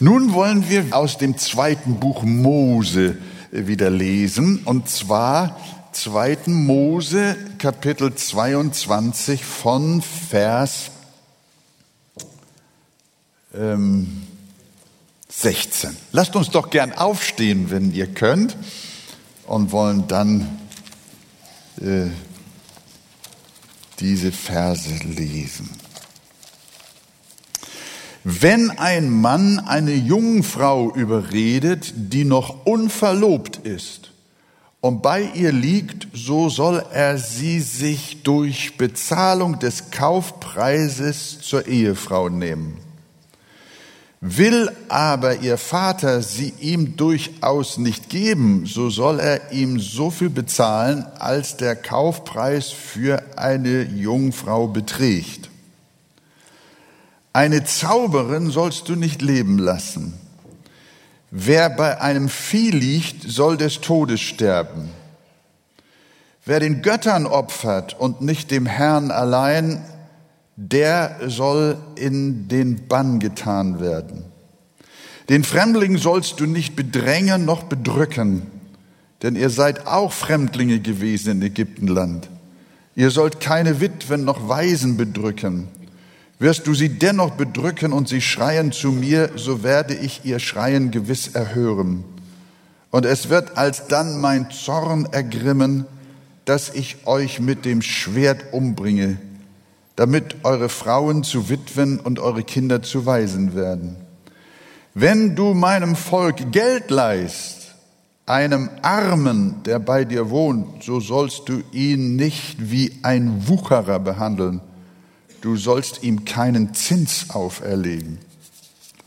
Nun wollen wir aus dem zweiten Buch Mose wieder lesen, und zwar zweiten Mose Kapitel 22 von Vers ähm, 16. Lasst uns doch gern aufstehen, wenn ihr könnt, und wollen dann äh, diese Verse lesen. Wenn ein Mann eine Jungfrau überredet, die noch unverlobt ist, und bei ihr liegt, so soll er sie sich durch Bezahlung des Kaufpreises zur Ehefrau nehmen. Will aber ihr Vater sie ihm durchaus nicht geben, so soll er ihm so viel bezahlen, als der Kaufpreis für eine Jungfrau beträgt. Eine Zauberin sollst du nicht leben lassen. Wer bei einem Vieh liegt, soll des Todes sterben. Wer den Göttern opfert und nicht dem Herrn allein, der soll in den Bann getan werden. Den Fremdling sollst du nicht bedrängen noch bedrücken, denn ihr seid auch Fremdlinge gewesen in Ägyptenland. Ihr sollt keine Witwen noch Waisen bedrücken. Wirst du sie dennoch bedrücken und sie schreien zu mir, so werde ich ihr Schreien gewiss erhören. Und es wird alsdann mein Zorn ergrimmen, dass ich euch mit dem Schwert umbringe, damit eure Frauen zu Witwen und eure Kinder zu Waisen werden. Wenn du meinem Volk Geld leist, einem Armen, der bei dir wohnt, so sollst du ihn nicht wie ein Wucherer behandeln, du sollst ihm keinen Zins auferlegen.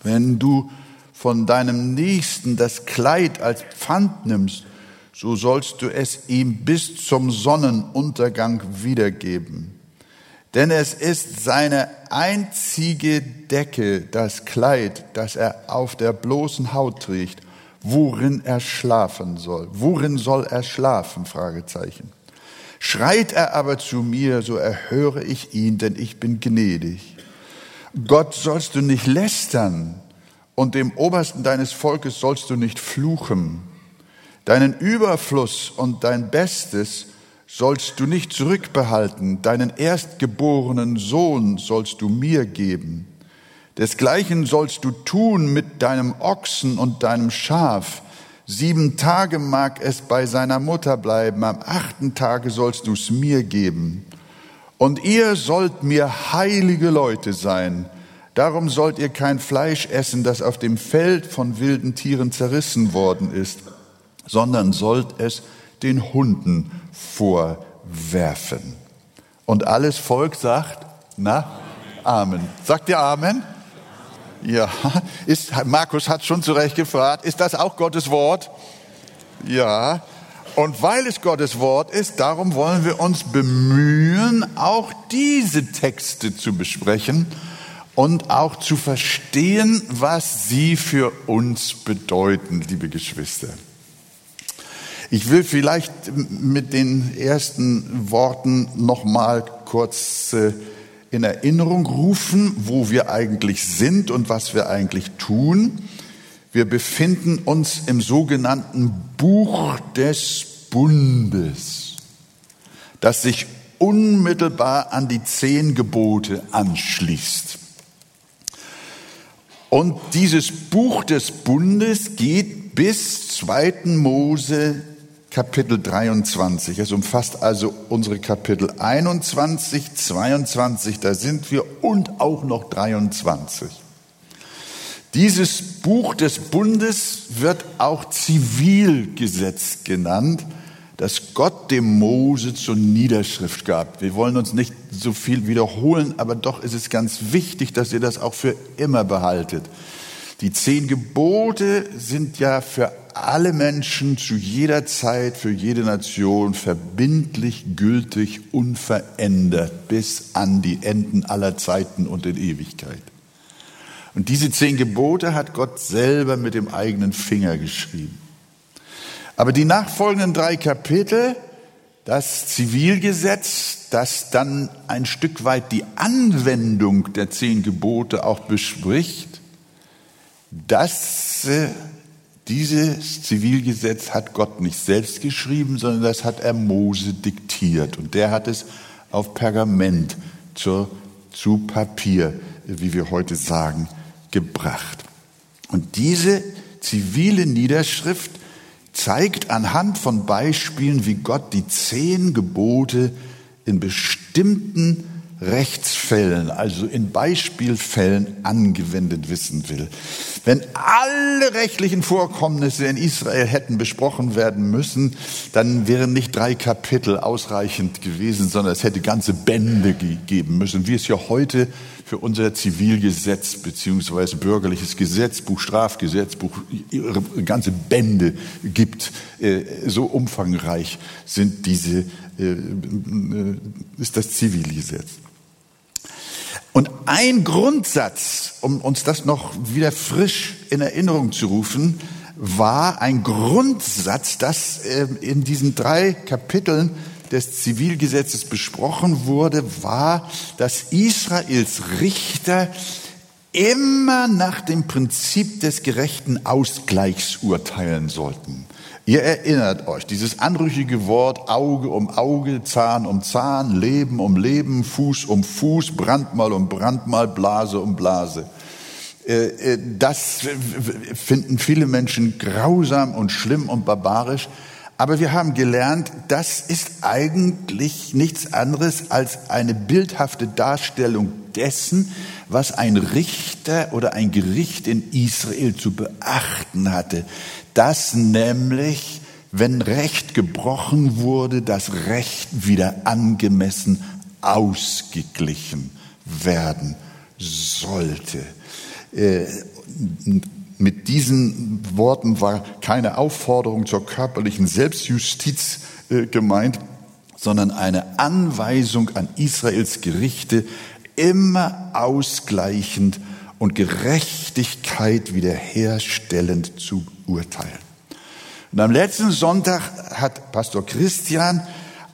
Wenn du von deinem Nächsten das Kleid als Pfand nimmst, so sollst du es ihm bis zum Sonnenuntergang wiedergeben. Denn es ist seine einzige Decke, das Kleid, das er auf der bloßen Haut trägt, worin er schlafen soll. Worin soll er schlafen? Fragezeichen. Schreit er aber zu mir, so erhöre ich ihn, denn ich bin gnädig. Gott sollst du nicht lästern und dem Obersten deines Volkes sollst du nicht fluchen. Deinen Überfluss und dein Bestes sollst du nicht zurückbehalten. Deinen erstgeborenen Sohn sollst du mir geben. Desgleichen sollst du tun mit deinem Ochsen und deinem Schaf, Sieben Tage mag es bei seiner Mutter bleiben, am achten Tage sollst du es mir geben. Und ihr sollt mir heilige Leute sein. Darum sollt ihr kein Fleisch essen, das auf dem Feld von wilden Tieren zerrissen worden ist, sondern sollt es den Hunden vorwerfen. Und alles Volk sagt, na, Amen. Sagt ihr Amen? Ja, ist, Markus hat schon zu Recht gefragt, ist das auch Gottes Wort? Ja, und weil es Gottes Wort ist, darum wollen wir uns bemühen, auch diese Texte zu besprechen und auch zu verstehen, was sie für uns bedeuten, liebe Geschwister. Ich will vielleicht mit den ersten Worten noch mal kurz äh, in Erinnerung rufen, wo wir eigentlich sind und was wir eigentlich tun. Wir befinden uns im sogenannten Buch des Bundes, das sich unmittelbar an die zehn Gebote anschließt. Und dieses Buch des Bundes geht bis 2. Mose Kapitel 23. Es umfasst also unsere Kapitel 21, 22, da sind wir, und auch noch 23. Dieses Buch des Bundes wird auch Zivilgesetz genannt, das Gott dem Mose zur Niederschrift gab. Wir wollen uns nicht so viel wiederholen, aber doch ist es ganz wichtig, dass ihr das auch für immer behaltet. Die zehn Gebote sind ja für alle Menschen zu jeder Zeit, für jede Nation verbindlich, gültig, unverändert bis an die Enden aller Zeiten und in Ewigkeit. Und diese zehn Gebote hat Gott selber mit dem eigenen Finger geschrieben. Aber die nachfolgenden drei Kapitel, das Zivilgesetz, das dann ein Stück weit die Anwendung der zehn Gebote auch bespricht, Das, äh, dieses Zivilgesetz hat Gott nicht selbst geschrieben, sondern das hat er Mose diktiert. Und der hat es auf Pergament zur, zu Papier, wie wir heute sagen, gebracht. Und diese zivile Niederschrift zeigt anhand von Beispielen, wie Gott die zehn Gebote in bestimmten Rechtsfällen, also in Beispielfällen angewendet wissen will. Wenn alle rechtlichen Vorkommnisse in Israel hätten besprochen werden müssen, dann wären nicht drei Kapitel ausreichend gewesen, sondern es hätte ganze Bände gegeben müssen, wie es ja heute für unser Zivilgesetz beziehungsweise bürgerliches Gesetzbuch, Strafgesetzbuch, ganze Bände gibt. Äh, so umfangreich sind diese, äh, äh, ist das Zivilgesetz. Und ein Grundsatz, um uns das noch wieder frisch in Erinnerung zu rufen, war ein Grundsatz, das ähm, in diesen drei Kapiteln des Zivilgesetzes besprochen wurde, war, dass Israels Richter immer nach dem Prinzip des gerechten Ausgleichs urteilen sollten. Ihr erinnert euch, dieses anrüchige Wort Auge um Auge, Zahn um Zahn, Leben um Leben, Fuß um Fuß, Brandmal um Brandmal, Blase um Blase. Äh, äh, das finden viele Menschen grausam und schlimm und barbarisch. Aber wir haben gelernt, das ist eigentlich nichts anderes als eine bildhafte Darstellung dessen, was ein Richter oder ein Gericht in Israel zu beachten hatte dass nämlich, wenn Recht gebrochen wurde, das Recht wieder angemessen ausgeglichen werden sollte. Äh, mit diesen Worten war keine Aufforderung zur körperlichen Selbstjustiz äh, gemeint, sondern eine Anweisung an Israels Gerichte, immer ausgleichend und Gerechtigkeit wiederherstellend zu urteilen. Und am letzten Sonntag hat Pastor Christian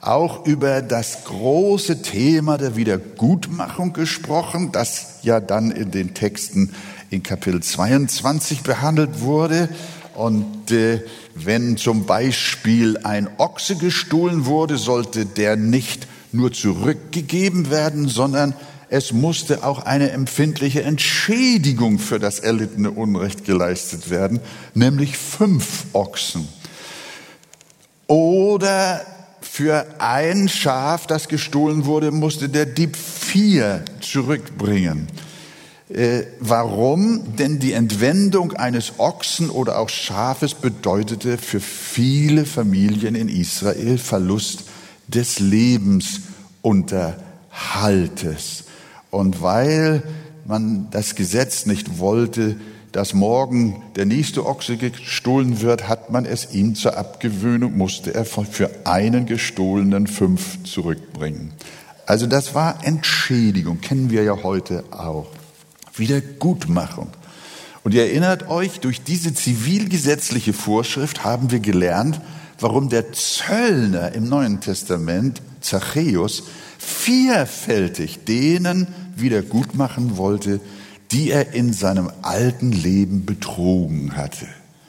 auch über das große Thema der Wiedergutmachung gesprochen, das ja dann in den Texten in Kapitel 22 behandelt wurde. Und äh, wenn zum Beispiel ein Ochse gestohlen wurde, sollte der nicht nur zurückgegeben werden, sondern es musste auch eine empfindliche Entschädigung für das erlittene Unrecht geleistet werden, nämlich fünf Ochsen. Oder für ein Schaf, das gestohlen wurde, musste der Dieb vier zurückbringen. Äh, warum? Denn die Entwendung eines Ochsen oder auch Schafes bedeutete für viele Familien in Israel Verlust des Lebensunterhaltes. Und weil man das Gesetz nicht wollte, dass morgen der nächste Ochse gestohlen wird, hat man es ihm zur Abgewöhnung, musste er für einen gestohlenen fünf zurückbringen. Also das war Entschädigung, kennen wir ja heute auch. Wiedergutmachung. Und ihr erinnert euch, durch diese zivilgesetzliche Vorschrift haben wir gelernt, warum der Zöllner im Neuen Testament, Zachäus, vierfältig denen wiedergutmachen wollte, die er in seinem alten Leben betrogen hatte.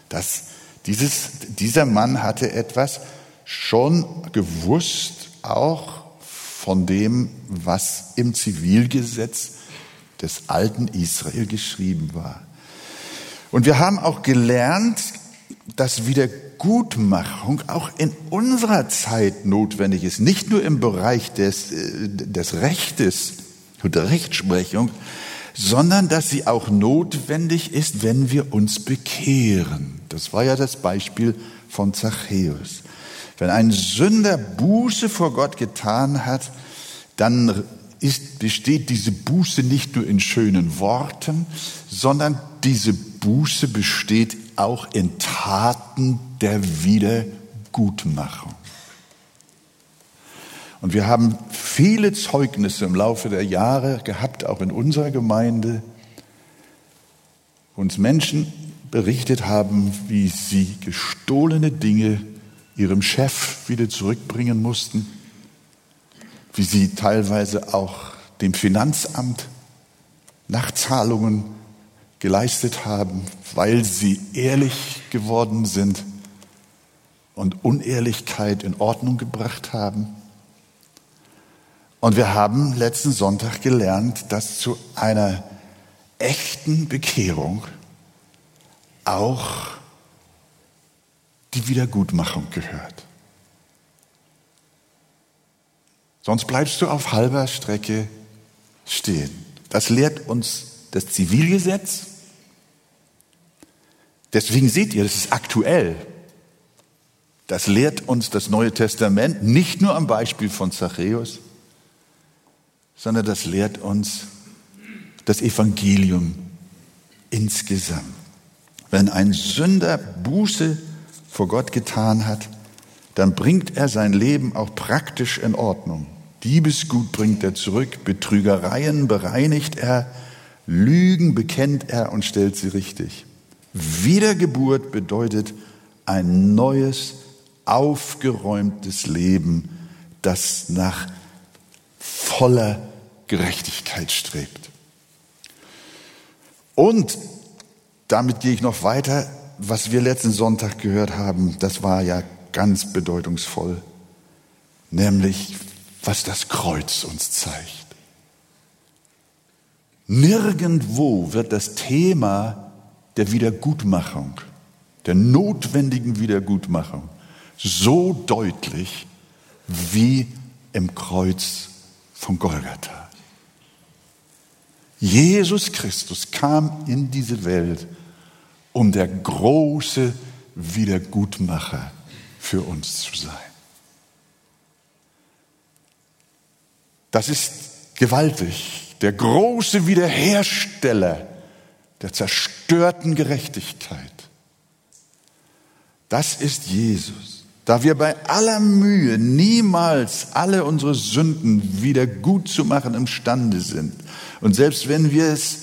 Das, dieses, dieser Mann hatte etwas schon gewusst, auch von dem, was im Zivilgesetz des alten Israel geschrieben war. Und wir haben auch gelernt, dass Wiedergutmachung auch in unserer Zeit notwendig ist, nicht nur im Bereich des, äh, des Rechtes und der Rechtsprechung, sondern dass sie auch notwendig ist, wenn wir uns bekehren. Das war ja das Beispiel von Zachäus. Wenn ein Sünder Buße vor Gott getan hat, dann ist, besteht diese Buße nicht nur in schönen Worten, sondern diese Buße besteht auch in Taten der Wiedergutmachung. Und wir haben viele Zeugnisse im Laufe der Jahre gehabt, auch in unserer Gemeinde, wo uns Menschen berichtet haben, wie sie gestohlene Dinge ihrem Chef wieder zurückbringen mussten, wie sie teilweise auch dem Finanzamt Nachzahlungen geleistet haben, weil sie ehrlich geworden sind und Unehrlichkeit in Ordnung gebracht haben. Und wir haben letzten Sonntag gelernt, dass zu einer echten Bekehrung auch die Wiedergutmachung gehört. Sonst bleibst du auf halber Strecke stehen. Das lehrt uns das Zivilgesetz. Deswegen seht ihr, das ist aktuell. Das lehrt uns das Neue Testament nicht nur am Beispiel von Zachäus, sondern das lehrt uns das Evangelium insgesamt. Wenn ein Sünder Buße vor Gott getan hat, dann bringt er sein Leben auch praktisch in Ordnung. Diebesgut bringt er zurück, Betrügereien bereinigt er, Lügen bekennt er und stellt sie richtig. Wiedergeburt bedeutet ein neues, aufgeräumtes Leben, das nach voller Gerechtigkeit strebt. Und damit gehe ich noch weiter. Was wir letzten Sonntag gehört haben, das war ja ganz bedeutungsvoll, nämlich was das Kreuz uns zeigt. Nirgendwo wird das Thema der Wiedergutmachung, der notwendigen Wiedergutmachung so deutlich wie im Kreuz von Golgatha. Jesus Christus kam in diese Welt, um der große Wiedergutmacher für uns zu sein. Das ist gewaltig. Der große Wiederhersteller der zerstörten Gerechtigkeit. Das ist Jesus. Da wir bei aller Mühe niemals alle unsere Sünden wieder gut zu machen imstande sind. Und selbst wenn wir es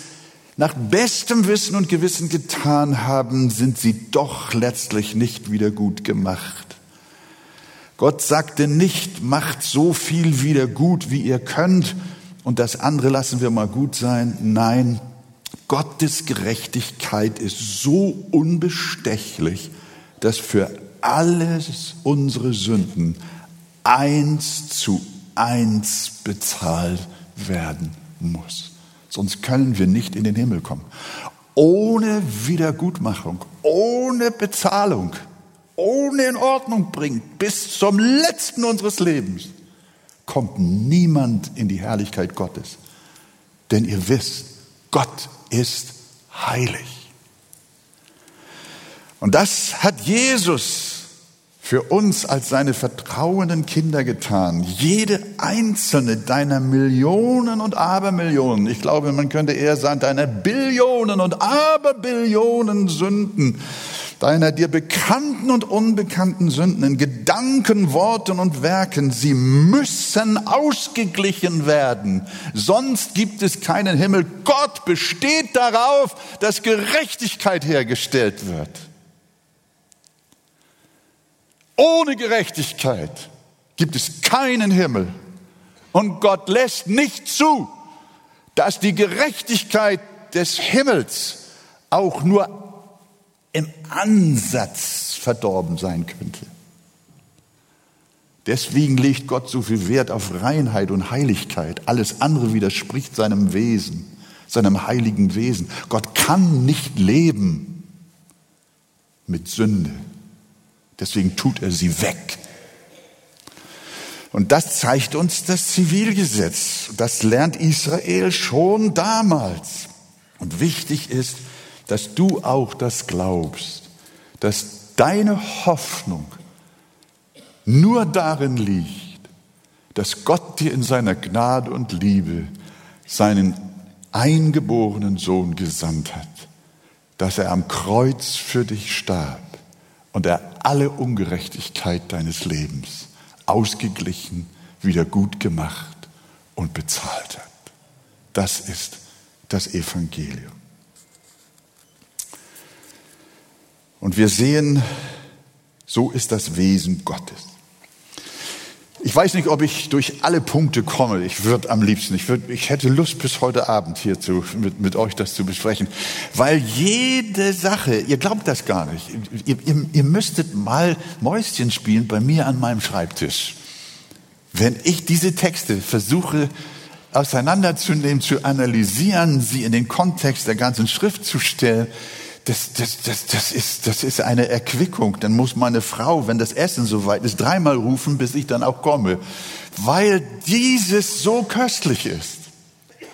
nach bestem Wissen und Gewissen getan haben, sind sie doch letztlich nicht wieder gut gemacht. Gott sagte nicht, macht so viel wieder gut, wie ihr könnt, und das andere lassen wir mal gut sein. Nein, Gottes Gerechtigkeit ist so unbestechlich, dass für alles unsere Sünden eins zu eins bezahlt werden muss. Sonst können wir nicht in den Himmel kommen. Ohne Wiedergutmachung, ohne Bezahlung ohne in Ordnung bringt, bis zum letzten unseres Lebens, kommt niemand in die Herrlichkeit Gottes. Denn ihr wisst, Gott ist heilig. Und das hat Jesus für uns als seine vertrauenden Kinder getan. Jede einzelne deiner Millionen und Abermillionen, ich glaube, man könnte eher sagen, deiner Billionen und Aberbillionen Sünden deiner dir bekannten und unbekannten Sünden in Gedanken, Worten und Werken, sie müssen ausgeglichen werden. Sonst gibt es keinen Himmel. Gott besteht darauf, dass Gerechtigkeit hergestellt wird. Ohne Gerechtigkeit gibt es keinen Himmel. Und Gott lässt nicht zu, dass die Gerechtigkeit des Himmels auch nur im Ansatz verdorben sein könnte. Deswegen legt Gott so viel Wert auf Reinheit und Heiligkeit. Alles andere widerspricht seinem Wesen, seinem heiligen Wesen. Gott kann nicht leben mit Sünde. Deswegen tut er sie weg. Und das zeigt uns das Zivilgesetz. Das lernt Israel schon damals. Und wichtig ist, dass du auch das glaubst, dass deine Hoffnung nur darin liegt, dass Gott dir in seiner Gnade und Liebe seinen eingeborenen Sohn gesandt hat, dass er am Kreuz für dich starb und er alle Ungerechtigkeit deines Lebens ausgeglichen, wieder gut gemacht und bezahlt hat. Das ist das Evangelium. Und wir sehen, so ist das Wesen Gottes. Ich weiß nicht, ob ich durch alle Punkte komme. Ich würde am liebsten, ich, würd, ich hätte Lust bis heute Abend hier zu, mit, mit euch das zu besprechen. Weil jede Sache, ihr glaubt das gar nicht, ihr, ihr, ihr müsstet mal Mäuschen spielen bei mir an meinem Schreibtisch. Wenn ich diese Texte versuche auseinanderzunehmen, zu analysieren, sie in den Kontext der ganzen Schrift zu stellen, das, das, das, das, ist, das ist eine Erquickung. Dann muss meine Frau, wenn das Essen soweit ist, dreimal rufen, bis ich dann auch komme, weil dieses so köstlich ist.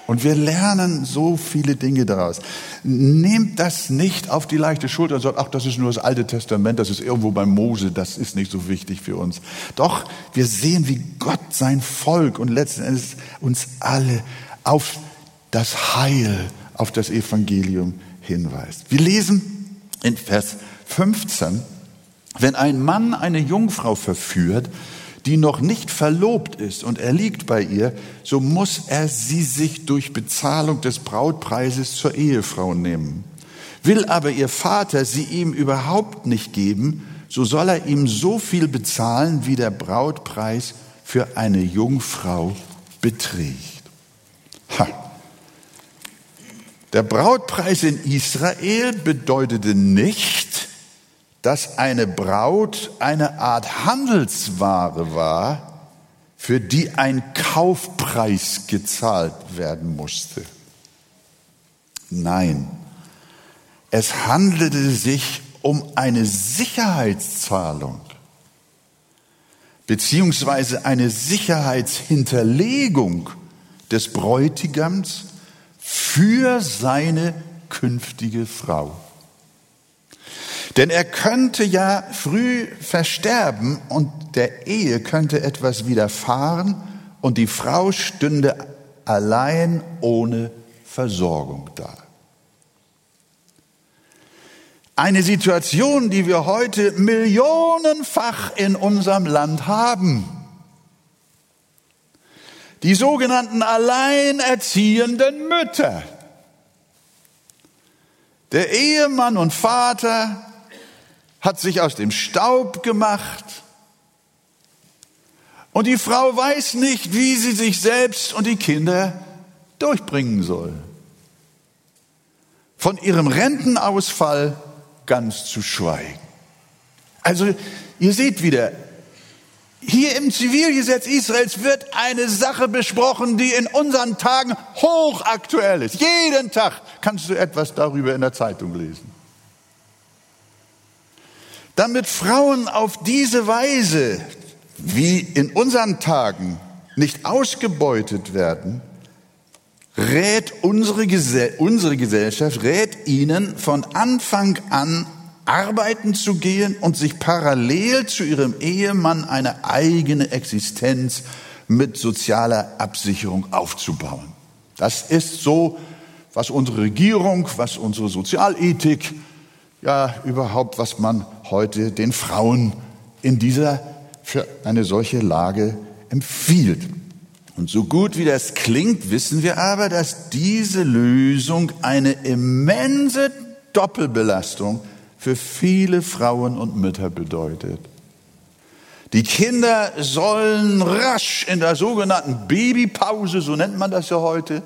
Und wir lernen so viele Dinge daraus. Nehmt das nicht auf die leichte Schulter und sagt, ach, das ist nur das Alte Testament, das ist irgendwo bei Mose, das ist nicht so wichtig für uns. Doch, wir sehen, wie Gott sein Volk und letzten Endes uns alle auf das Heil, auf das Evangelium hinweist. Wir lesen in Vers 15, wenn ein Mann eine Jungfrau verführt, die noch nicht verlobt ist und er liegt bei ihr, so muss er sie sich durch Bezahlung des Brautpreises zur Ehefrau nehmen. Will aber ihr Vater sie ihm überhaupt nicht geben, so soll er ihm so viel bezahlen, wie der Brautpreis für eine Jungfrau beträgt. Ha. Der Brautpreis in Israel bedeutete nicht, dass eine Braut eine Art Handelsware war, für die ein Kaufpreis gezahlt werden musste. Nein, es handelte sich um eine Sicherheitszahlung beziehungsweise eine Sicherheitshinterlegung des Bräutigams für seine künftige Frau. Denn er könnte ja früh versterben und der Ehe könnte etwas widerfahren und die Frau stünde allein ohne Versorgung da. Eine Situation, die wir heute millionenfach in unserem Land haben. Die sogenannten alleinerziehenden Mütter. Der Ehemann und Vater hat sich aus dem Staub gemacht und die Frau weiß nicht, wie sie sich selbst und die Kinder durchbringen soll. Von ihrem Rentenausfall ganz zu schweigen. Also ihr seht wieder, hier im Zivilgesetz Israels wird eine Sache besprochen, die in unseren Tagen hochaktuell ist. Jeden Tag kannst du etwas darüber in der Zeitung lesen. Damit Frauen auf diese Weise, wie in unseren Tagen, nicht ausgebeutet werden, rät unsere, Gesell unsere Gesellschaft, rät ihnen von Anfang an arbeiten zu gehen und sich parallel zu ihrem Ehemann eine eigene Existenz mit sozialer Absicherung aufzubauen. Das ist so, was unsere Regierung, was unsere Sozialethik, ja überhaupt, was man heute den Frauen in dieser, für eine solche Lage empfiehlt. Und so gut wie das klingt, wissen wir aber, dass diese Lösung eine immense Doppelbelastung für viele Frauen und Mütter bedeutet. Die Kinder sollen rasch in der sogenannten Babypause, so nennt man das ja heute,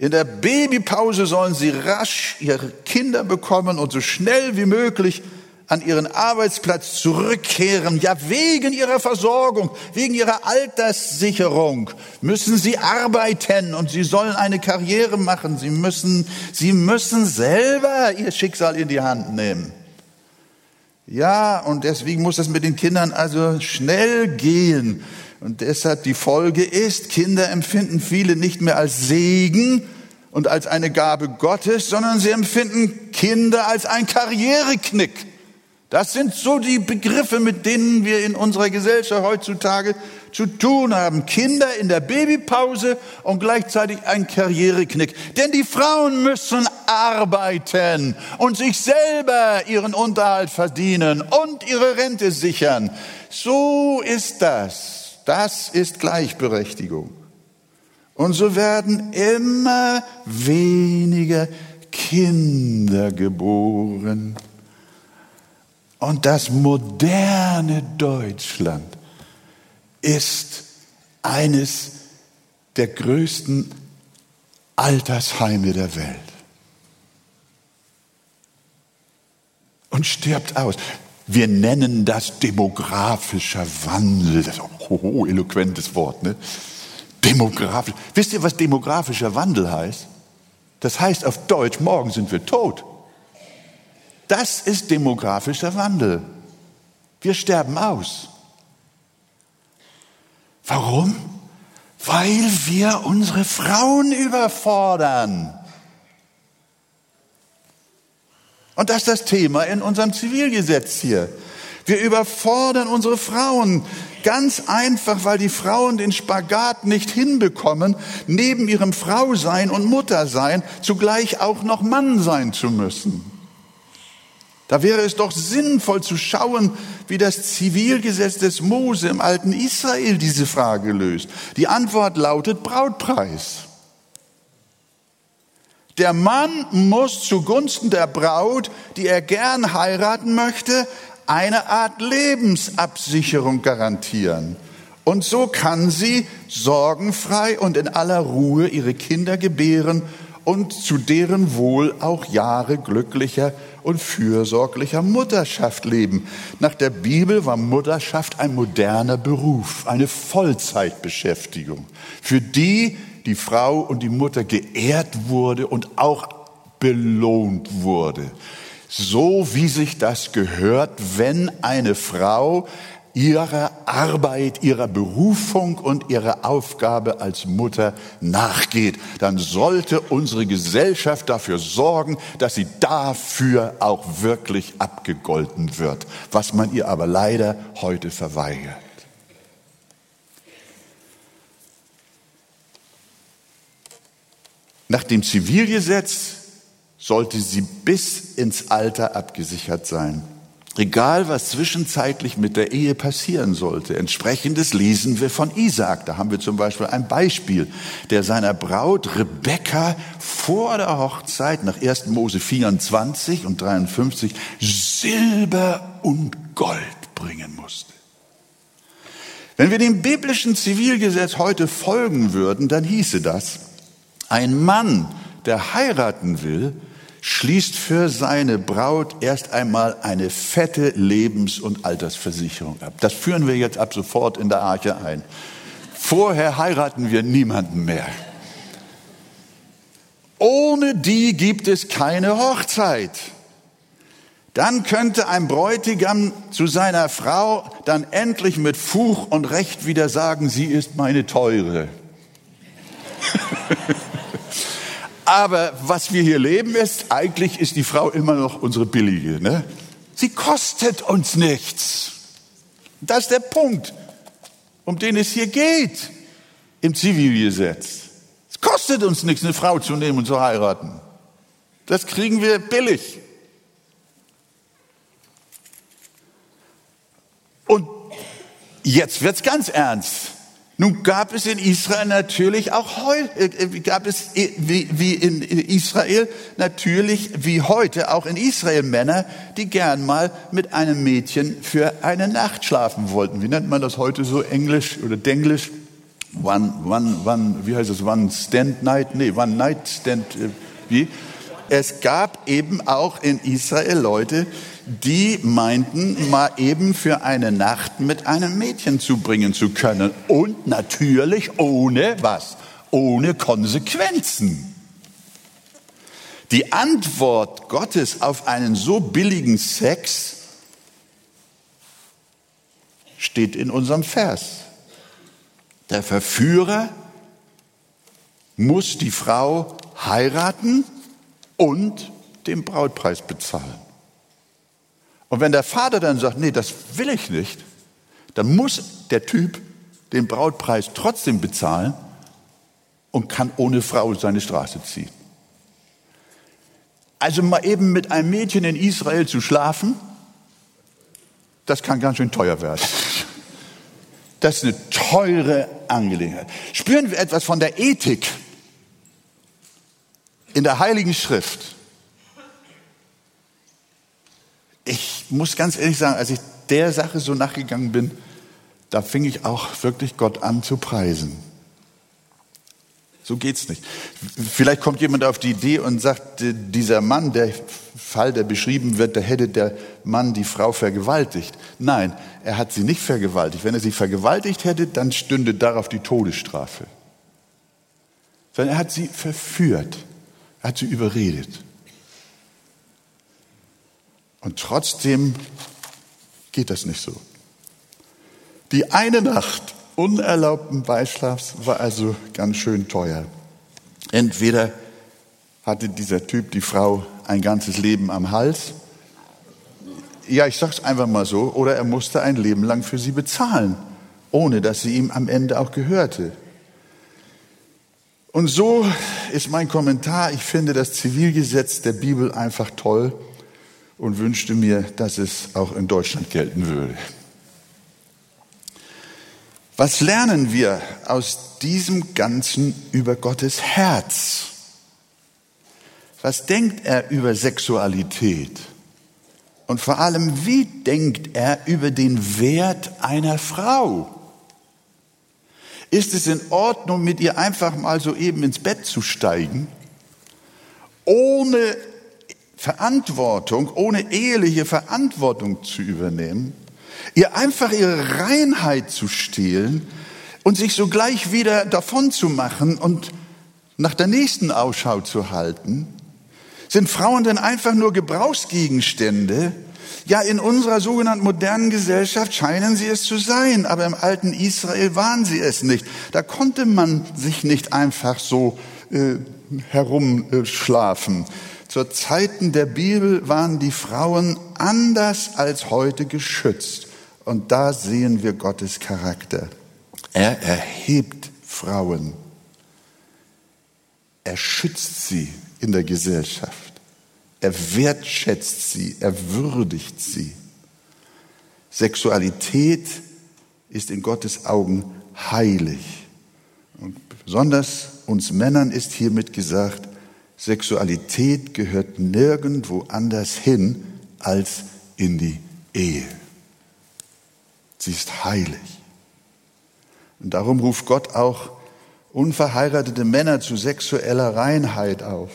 in der Babypause sollen sie rasch ihre Kinder bekommen und so schnell wie möglich an ihren Arbeitsplatz zurückkehren. Ja, wegen ihrer Versorgung, wegen ihrer Alterssicherung müssen sie arbeiten und sie sollen eine Karriere machen. Sie müssen, sie müssen selber ihr Schicksal in die Hand nehmen. Ja, und deswegen muss das mit den Kindern also schnell gehen. Und deshalb die Folge ist, Kinder empfinden viele nicht mehr als Segen und als eine Gabe Gottes, sondern sie empfinden Kinder als ein Karriereknick. Das sind so die Begriffe, mit denen wir in unserer Gesellschaft heutzutage zu tun haben. Kinder in der Babypause und gleichzeitig ein Karriereknick. Denn die Frauen müssen arbeiten und sich selber ihren Unterhalt verdienen und ihre Rente sichern. So ist das. Das ist Gleichberechtigung. Und so werden immer weniger Kinder geboren. Und das moderne Deutschland ist eines der größten Altersheime der Welt. Und stirbt aus. Wir nennen das demografischer Wandel. Das ist ein hoch eloquentes Wort, ne? Demografisch. Wisst ihr, was demografischer Wandel heißt? Das heißt auf Deutsch, morgen sind wir tot. Das ist demografischer Wandel. Wir sterben aus. Warum? Weil wir unsere Frauen überfordern. Und das ist das Thema in unserem Zivilgesetz hier. Wir überfordern unsere Frauen ganz einfach, weil die Frauen den Spagat nicht hinbekommen, neben ihrem Frausein und Muttersein zugleich auch noch Mann sein zu müssen. Da wäre es doch sinnvoll zu schauen, wie das Zivilgesetz des Mose im alten Israel diese Frage löst. Die Antwort lautet Brautpreis. Der Mann muss zugunsten der Braut, die er gern heiraten möchte, eine Art Lebensabsicherung garantieren. Und so kann sie sorgenfrei und in aller Ruhe ihre Kinder gebären und zu deren Wohl auch Jahre glücklicher und fürsorglicher Mutterschaft leben. Nach der Bibel war Mutterschaft ein moderner Beruf, eine Vollzeitbeschäftigung, für die die Frau und die Mutter geehrt wurde und auch belohnt wurde. So wie sich das gehört, wenn eine Frau ihrer Arbeit, ihrer Berufung und ihrer Aufgabe als Mutter nachgeht, dann sollte unsere Gesellschaft dafür sorgen, dass sie dafür auch wirklich abgegolten wird, was man ihr aber leider heute verweigert. Nach dem Zivilgesetz sollte sie bis ins Alter abgesichert sein. Egal, was zwischenzeitlich mit der Ehe passieren sollte. Entsprechendes lesen wir von Isaac. Da haben wir zum Beispiel ein Beispiel, der seiner Braut Rebekka vor der Hochzeit nach 1. Mose 24 und 53 Silber und Gold bringen musste. Wenn wir dem biblischen Zivilgesetz heute folgen würden, dann hieße das, ein Mann, der heiraten will, schließt für seine Braut erst einmal eine fette Lebens- und Altersversicherung ab. Das führen wir jetzt ab sofort in der Arche ein. Vorher heiraten wir niemanden mehr. Ohne die gibt es keine Hochzeit. Dann könnte ein Bräutigam zu seiner Frau dann endlich mit Fuch und Recht wieder sagen, sie ist meine Teure. Aber was wir hier leben ist, eigentlich ist die Frau immer noch unsere billige. Ne? Sie kostet uns nichts. Das ist der Punkt, um den es hier geht im Zivilgesetz. Es kostet uns nichts, eine Frau zu nehmen und zu heiraten. Das kriegen wir billig. Und jetzt wird's ganz ernst. Nun gab es in Israel natürlich auch heu, äh, gab es äh, wie, in Israel natürlich wie heute auch in Israel Männer, die gern mal mit einem Mädchen für eine Nacht schlafen wollten. Wie nennt man das heute so Englisch oder Denglisch? One, one, one, wie heißt es? One stand night? Nee, one night stand, äh, wie? Es gab eben auch in Israel Leute, die meinten, mal eben für eine Nacht mit einem Mädchen zubringen zu können. Und natürlich ohne was? Ohne Konsequenzen. Die Antwort Gottes auf einen so billigen Sex steht in unserem Vers. Der Verführer muss die Frau heiraten und den Brautpreis bezahlen. Und wenn der Vater dann sagt, nee, das will ich nicht, dann muss der Typ den Brautpreis trotzdem bezahlen und kann ohne Frau seine Straße ziehen. Also mal eben mit einem Mädchen in Israel zu schlafen, das kann ganz schön teuer werden. Das ist eine teure Angelegenheit. Spüren wir etwas von der Ethik in der Heiligen Schrift? Ich muss ganz ehrlich sagen, als ich der Sache so nachgegangen bin, da fing ich auch wirklich Gott an zu preisen. So geht's nicht. Vielleicht kommt jemand auf die Idee und sagt, dieser Mann, der Fall, der beschrieben wird, da hätte der Mann die Frau vergewaltigt. Nein, er hat sie nicht vergewaltigt. Wenn er sie vergewaltigt hätte, dann stünde darauf die Todesstrafe. Sondern er hat sie verführt. Er hat sie überredet. Und trotzdem geht das nicht so. Die eine Nacht unerlaubten Beischlafs war also ganz schön teuer. Entweder hatte dieser Typ die Frau ein ganzes Leben am Hals, ja, ich sag's einfach mal so, oder er musste ein Leben lang für sie bezahlen, ohne dass sie ihm am Ende auch gehörte. Und so ist mein Kommentar, ich finde das Zivilgesetz der Bibel einfach toll und wünschte mir, dass es auch in Deutschland gelten würde. Was lernen wir aus diesem Ganzen über Gottes Herz? Was denkt er über Sexualität? Und vor allem, wie denkt er über den Wert einer Frau? Ist es in Ordnung, mit ihr einfach mal so eben ins Bett zu steigen, ohne Verantwortung, ohne eheliche Verantwortung zu übernehmen? ihr einfach ihre Reinheit zu stehlen und sich sogleich wieder davon zu machen und nach der nächsten Ausschau zu halten? Sind Frauen denn einfach nur Gebrauchsgegenstände? Ja, in unserer sogenannten modernen Gesellschaft scheinen sie es zu sein, aber im alten Israel waren sie es nicht. Da konnte man sich nicht einfach so äh, herumschlafen. Zur Zeiten der Bibel waren die Frauen anders als heute geschützt. Und da sehen wir Gottes Charakter. Er erhebt Frauen. Er schützt sie in der Gesellschaft. Er wertschätzt sie, er würdigt sie. Sexualität ist in Gottes Augen heilig. Und besonders uns Männern ist hiermit gesagt, Sexualität gehört nirgendwo anders hin als in die Ehe. Sie ist heilig. Und darum ruft Gott auch unverheiratete Männer zu sexueller Reinheit auf.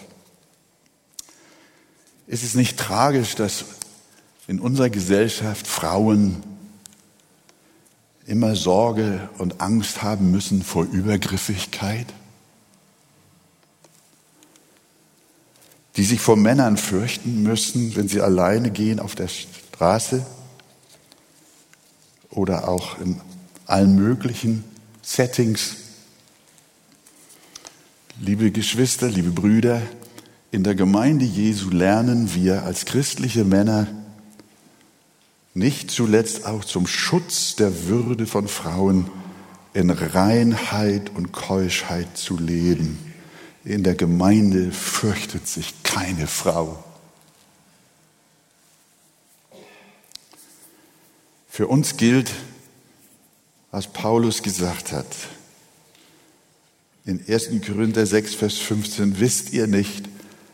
Ist es nicht tragisch, dass in unserer Gesellschaft Frauen immer Sorge und Angst haben müssen vor Übergriffigkeit? Die sich vor Männern fürchten müssen, wenn sie alleine gehen auf der Straße? oder auch in allen möglichen Settings. Liebe Geschwister, liebe Brüder, in der Gemeinde Jesu lernen wir als christliche Männer nicht zuletzt auch zum Schutz der Würde von Frauen in Reinheit und Keuschheit zu leben. In der Gemeinde fürchtet sich keine Frau. Für uns gilt, was Paulus gesagt hat. In 1. Korinther 6, Vers 15, wisst ihr nicht,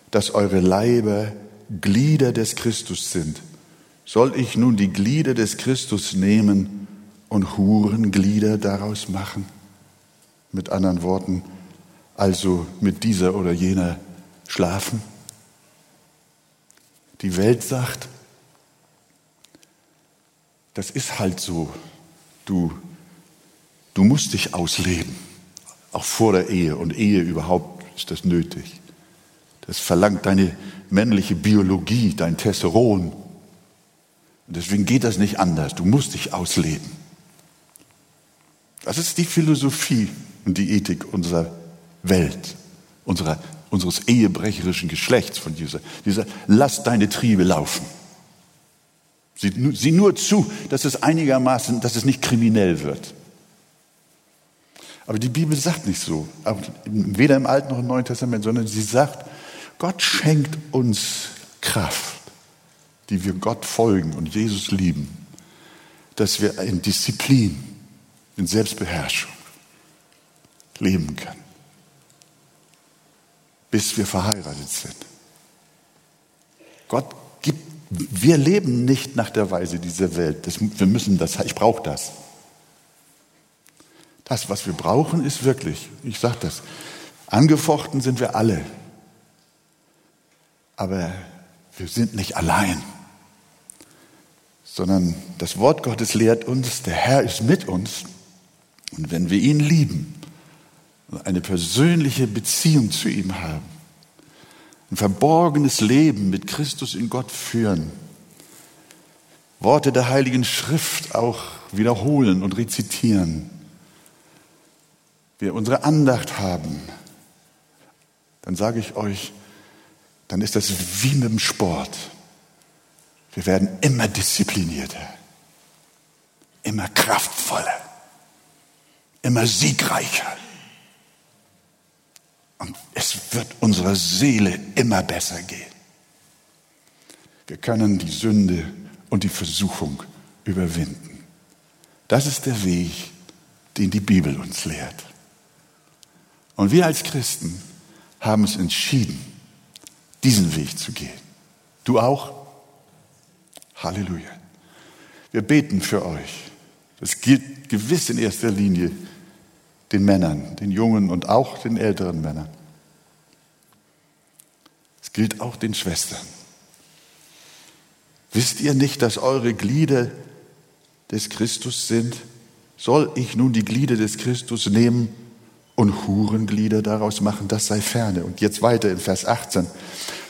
dass eure Leiber Glieder des Christus sind? Soll ich nun die Glieder des Christus nehmen und Hurenglieder daraus machen? Mit anderen Worten, also mit dieser oder jener schlafen? Die Welt sagt, das ist halt so. Du, du musst dich ausleben. Auch vor der Ehe und Ehe überhaupt ist das nötig. Das verlangt deine männliche Biologie, dein Tesseron. Und deswegen geht das nicht anders. Du musst dich ausleben. Das ist die Philosophie und die Ethik unserer Welt, unserer, unseres ehebrecherischen Geschlechts von dieser, dieser, lass deine Triebe laufen. Sieh, sieh nur zu, dass es einigermaßen, dass es nicht kriminell wird. Aber die Bibel sagt nicht so, weder im Alten noch im Neuen Testament, sondern sie sagt, Gott schenkt uns Kraft, die wir Gott folgen und Jesus lieben, dass wir in Disziplin, in Selbstbeherrschung leben können, bis wir verheiratet sind. Gott wir leben nicht nach der Weise dieser Welt. Das, wir müssen das, ich brauche das. Das, was wir brauchen, ist wirklich, ich sage das, angefochten sind wir alle. Aber wir sind nicht allein, sondern das Wort Gottes lehrt uns, der Herr ist mit uns. Und wenn wir ihn lieben und eine persönliche Beziehung zu ihm haben, ein verborgenes Leben mit Christus in Gott führen, Worte der Heiligen Schrift auch wiederholen und rezitieren, wir unsere Andacht haben, dann sage ich euch, dann ist das wie mit dem Sport. Wir werden immer disziplinierter, immer kraftvoller, immer siegreicher. Und es wird unserer Seele immer besser gehen. Wir können die Sünde und die Versuchung überwinden. Das ist der Weg, den die Bibel uns lehrt. Und wir als Christen haben uns entschieden, diesen Weg zu gehen. Du auch? Halleluja. Wir beten für euch. Das gilt gewiss in erster Linie den Männern, den jungen und auch den älteren Männern. Es gilt auch den Schwestern. Wisst ihr nicht, dass eure Glieder des Christus sind? Soll ich nun die Glieder des Christus nehmen und Hurenglieder daraus machen, das sei ferne. Und jetzt weiter in Vers 18.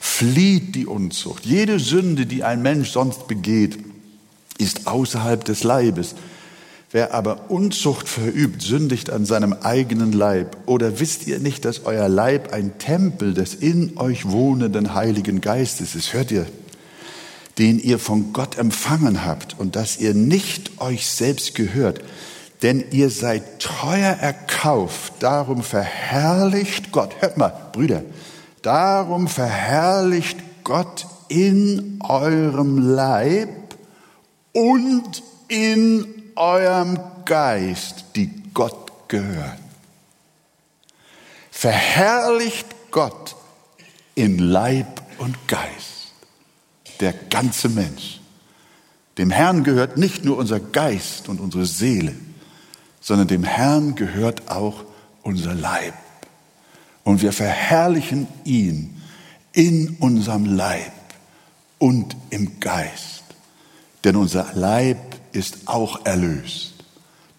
Flieht die Unzucht. Jede Sünde, die ein Mensch sonst begeht, ist außerhalb des Leibes. Wer aber Unzucht verübt, sündigt an seinem eigenen Leib. Oder wisst ihr nicht, dass euer Leib ein Tempel des in euch wohnenden Heiligen Geistes ist? Hört ihr? Den ihr von Gott empfangen habt und dass ihr nicht euch selbst gehört denn ihr seid teuer erkauft, darum verherrlicht Gott, hört mal, Brüder, darum verherrlicht Gott in eurem Leib und in eurem Geist, die Gott gehören. Verherrlicht Gott in Leib und Geist, der ganze Mensch. Dem Herrn gehört nicht nur unser Geist und unsere Seele, sondern dem Herrn gehört auch unser Leib. Und wir verherrlichen ihn in unserem Leib und im Geist. Denn unser Leib ist auch erlöst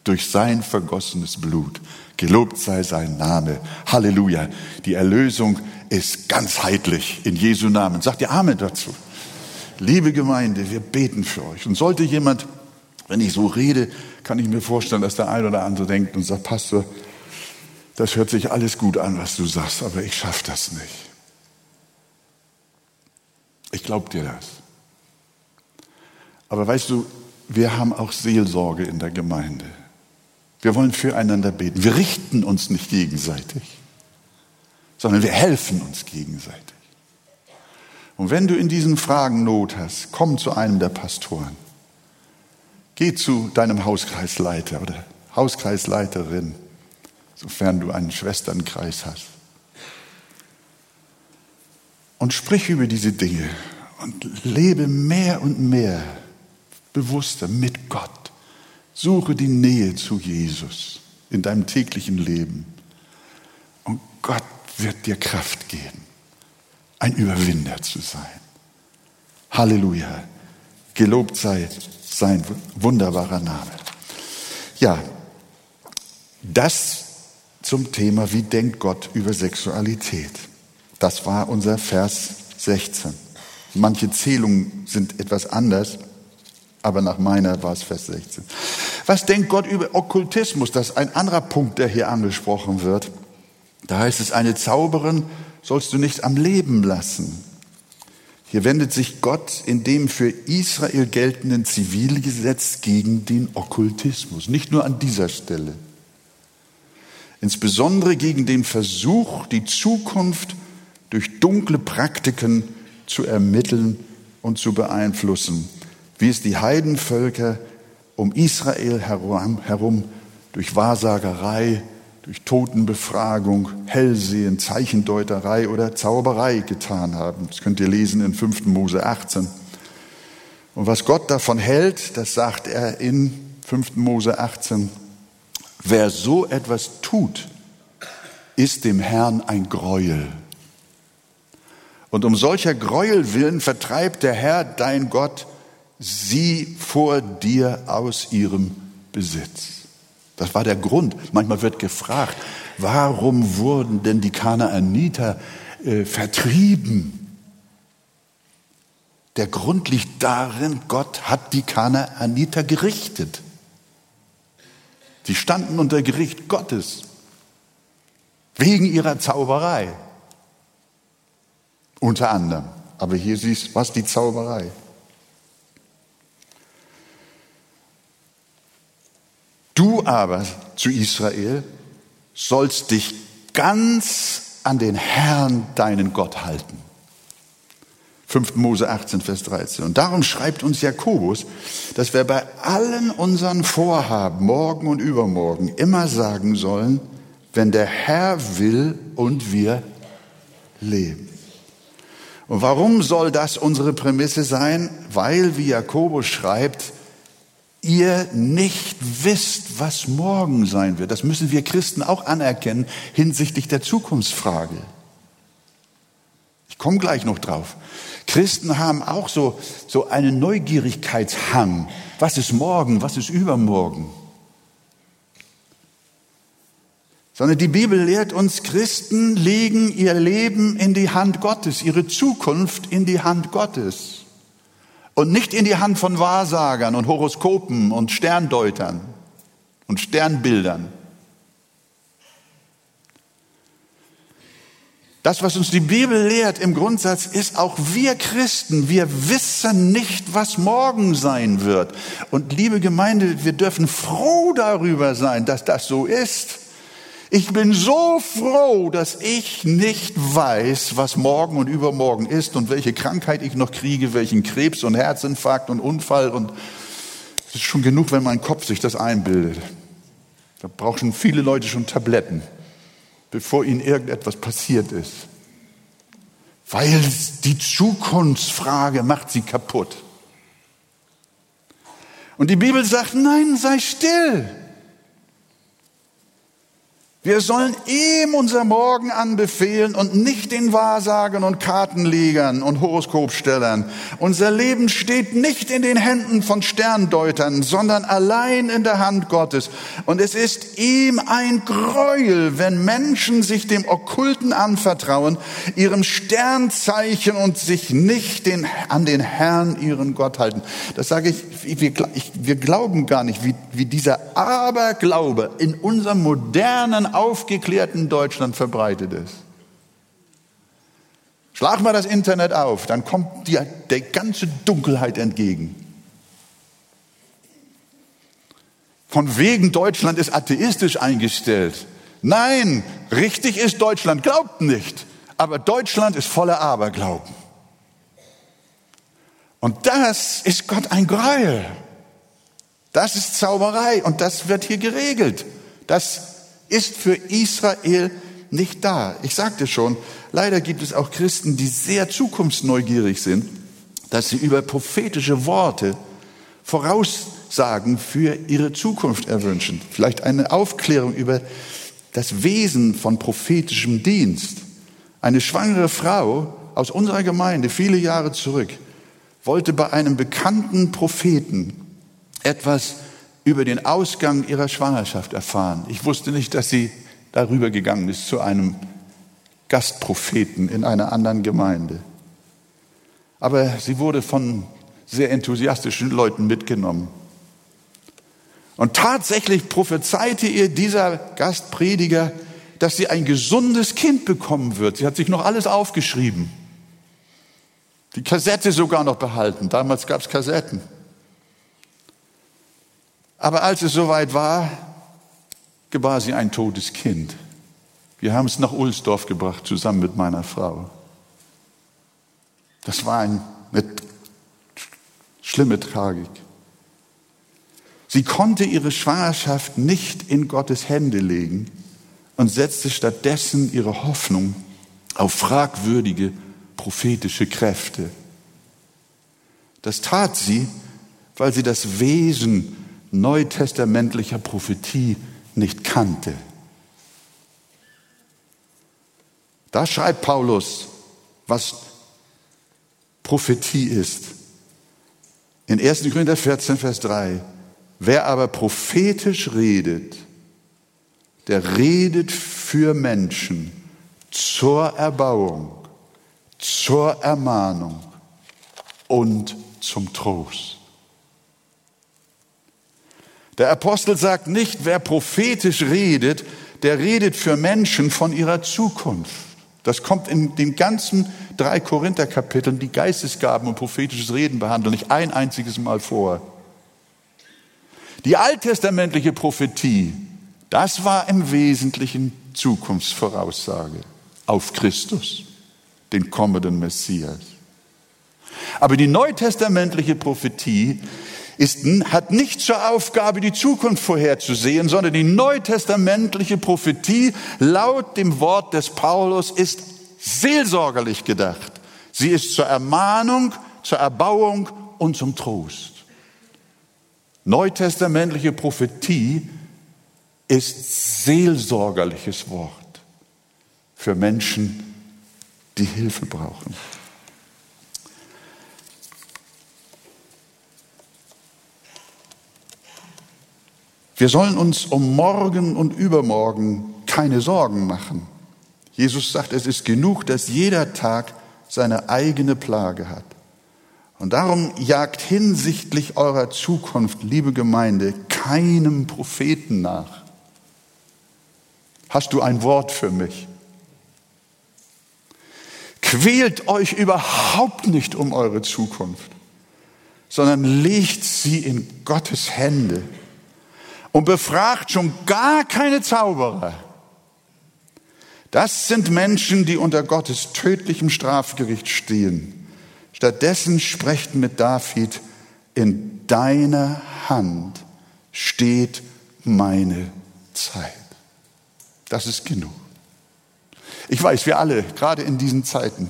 durch sein vergossenes Blut. Gelobt sei sein Name. Halleluja. Die Erlösung ist ganzheitlich in Jesu Namen. Sagt ihr Amen dazu. Liebe Gemeinde, wir beten für euch. Und sollte jemand, wenn ich so rede, kann ich mir vorstellen, dass der ein oder andere denkt und sagt, Pastor, das hört sich alles gut an, was du sagst, aber ich schaffe das nicht. Ich glaube dir das. Aber weißt du, wir haben auch Seelsorge in der Gemeinde. Wir wollen füreinander beten. Wir richten uns nicht gegenseitig, sondern wir helfen uns gegenseitig. Und wenn du in diesen Fragen Not hast, komm zu einem der Pastoren. Geh zu deinem Hauskreisleiter oder Hauskreisleiterin, sofern du einen Schwesternkreis hast. Und sprich über diese Dinge und lebe mehr und mehr bewusster mit Gott. Suche die Nähe zu Jesus in deinem täglichen Leben. Und Gott wird dir Kraft geben, ein Überwinder zu sein. Halleluja. Gelobt sei sein wunderbarer Name. Ja, das zum Thema, wie denkt Gott über Sexualität. Das war unser Vers 16. Manche Zählungen sind etwas anders, aber nach meiner war es Vers 16. Was denkt Gott über Okkultismus? Das ist ein anderer Punkt, der hier angesprochen wird. Da heißt es, eine Zauberin sollst du nicht am Leben lassen. Hier wendet sich Gott in dem für Israel geltenden Zivilgesetz gegen den Okkultismus. Nicht nur an dieser Stelle. Insbesondere gegen den Versuch, die Zukunft durch dunkle Praktiken zu ermitteln und zu beeinflussen, wie es die Heidenvölker um Israel herum, herum durch Wahrsagerei, durch Totenbefragung, Hellsehen, Zeichendeuterei oder Zauberei getan haben. Das könnt ihr lesen in 5. Mose 18. Und was Gott davon hält, das sagt er in 5. Mose 18, Wer so etwas tut, ist dem Herrn ein Greuel. Und um solcher Gräuel willen vertreibt der Herr, dein Gott, sie vor dir aus ihrem Besitz. Das war der Grund. Manchmal wird gefragt, warum wurden denn die Kanaaniter äh, vertrieben? Der Grund liegt darin, Gott hat die Kanaaniter gerichtet. Sie standen unter Gericht Gottes wegen ihrer Zauberei. Unter anderem. Aber hier siehst du, was die Zauberei. Du aber zu Israel sollst dich ganz an den Herrn, deinen Gott halten. 5. Mose 18, Vers 13. Und darum schreibt uns Jakobus, dass wir bei allen unseren Vorhaben, morgen und übermorgen, immer sagen sollen, wenn der Herr will und wir leben. Und warum soll das unsere Prämisse sein? Weil, wie Jakobus schreibt, ihr nicht wisst, was morgen sein wird. Das müssen wir Christen auch anerkennen hinsichtlich der Zukunftsfrage. Ich komme gleich noch drauf. Christen haben auch so, so einen Neugierigkeitshang. Was ist morgen? Was ist übermorgen? Sondern die Bibel lehrt uns, Christen legen ihr Leben in die Hand Gottes, ihre Zukunft in die Hand Gottes und nicht in die Hand von Wahrsagern und Horoskopen und Sterndeutern und Sternbildern. Das, was uns die Bibel lehrt im Grundsatz, ist auch wir Christen, wir wissen nicht, was morgen sein wird. Und liebe Gemeinde, wir dürfen froh darüber sein, dass das so ist. Ich bin so froh, dass ich nicht weiß, was morgen und übermorgen ist und welche Krankheit ich noch kriege, welchen Krebs und Herzinfarkt und Unfall und es ist schon genug, wenn mein Kopf sich das einbildet. Da brauchen viele Leute schon Tabletten, bevor ihnen irgendetwas passiert ist. Weil die Zukunftsfrage macht sie kaputt. Und die Bibel sagt, nein, sei still. Wir sollen ihm unser Morgen anbefehlen und nicht den Wahrsagern und Kartenlegern und Horoskopstellern. Unser Leben steht nicht in den Händen von Sterndeutern, sondern allein in der Hand Gottes. Und es ist ihm ein Gräuel, wenn Menschen sich dem Okkulten anvertrauen, ihrem Sternzeichen und sich nicht den, an den Herrn, ihren Gott halten. Das sage ich, wir, ich, wir glauben gar nicht, wie, wie dieser Aberglaube in unserem modernen aufgeklärten Deutschland verbreitet ist. Schlag mal das Internet auf, dann kommt dir der ganze Dunkelheit entgegen. Von wegen Deutschland ist atheistisch eingestellt. Nein, richtig ist Deutschland, glaubt nicht. Aber Deutschland ist voller Aberglauben. Und das ist Gott ein Gräuel. Das ist Zauberei und das wird hier geregelt. Das ist für Israel nicht da. Ich sagte schon, leider gibt es auch Christen, die sehr zukunftsneugierig sind, dass sie über prophetische Worte Voraussagen für ihre Zukunft erwünschen. Vielleicht eine Aufklärung über das Wesen von prophetischem Dienst. Eine schwangere Frau aus unserer Gemeinde viele Jahre zurück wollte bei einem bekannten Propheten etwas über den Ausgang ihrer Schwangerschaft erfahren. Ich wusste nicht, dass sie darüber gegangen ist zu einem Gastpropheten in einer anderen Gemeinde. Aber sie wurde von sehr enthusiastischen Leuten mitgenommen. Und tatsächlich prophezeite ihr dieser Gastprediger, dass sie ein gesundes Kind bekommen wird. Sie hat sich noch alles aufgeschrieben. Die Kassette sogar noch behalten. Damals gab es Kassetten. Aber als es soweit war, gebar sie ein totes Kind. Wir haben es nach Ulsdorf gebracht, zusammen mit meiner Frau. Das war eine schlimme Tragik. Sie konnte ihre Schwangerschaft nicht in Gottes Hände legen und setzte stattdessen ihre Hoffnung auf fragwürdige prophetische Kräfte. Das tat sie, weil sie das Wesen neutestamentlicher Prophetie nicht kannte. Da schreibt Paulus, was Prophetie ist. In 1. Korinther 14, Vers 3. Wer aber prophetisch redet, der redet für Menschen zur Erbauung, zur Ermahnung und zum Trost. Der Apostel sagt nicht, wer prophetisch redet, der redet für Menschen von ihrer Zukunft. Das kommt in den ganzen drei Korinther-Kapiteln, die Geistesgaben und prophetisches Reden behandeln, nicht ein einziges Mal vor. Die alttestamentliche Prophetie, das war im Wesentlichen Zukunftsvoraussage auf Christus, den kommenden Messias. Aber die neutestamentliche Prophetie ist, hat nicht zur Aufgabe, die Zukunft vorherzusehen, sondern die neutestamentliche Prophetie laut dem Wort des Paulus ist seelsorgerlich gedacht. Sie ist zur Ermahnung, zur Erbauung und zum Trost. Neutestamentliche Prophetie ist seelsorgerliches Wort für Menschen, die Hilfe brauchen. Wir sollen uns um morgen und übermorgen keine Sorgen machen. Jesus sagt, es ist genug, dass jeder Tag seine eigene Plage hat. Und darum jagt hinsichtlich eurer Zukunft, liebe Gemeinde, keinem Propheten nach. Hast du ein Wort für mich? Quält euch überhaupt nicht um eure Zukunft, sondern legt sie in Gottes Hände und befragt schon gar keine Zauberer. Das sind Menschen, die unter Gottes tödlichem Strafgericht stehen. Stattdessen sprecht mit David, in deiner Hand steht meine Zeit. Das ist genug. Ich weiß, wir alle, gerade in diesen Zeiten,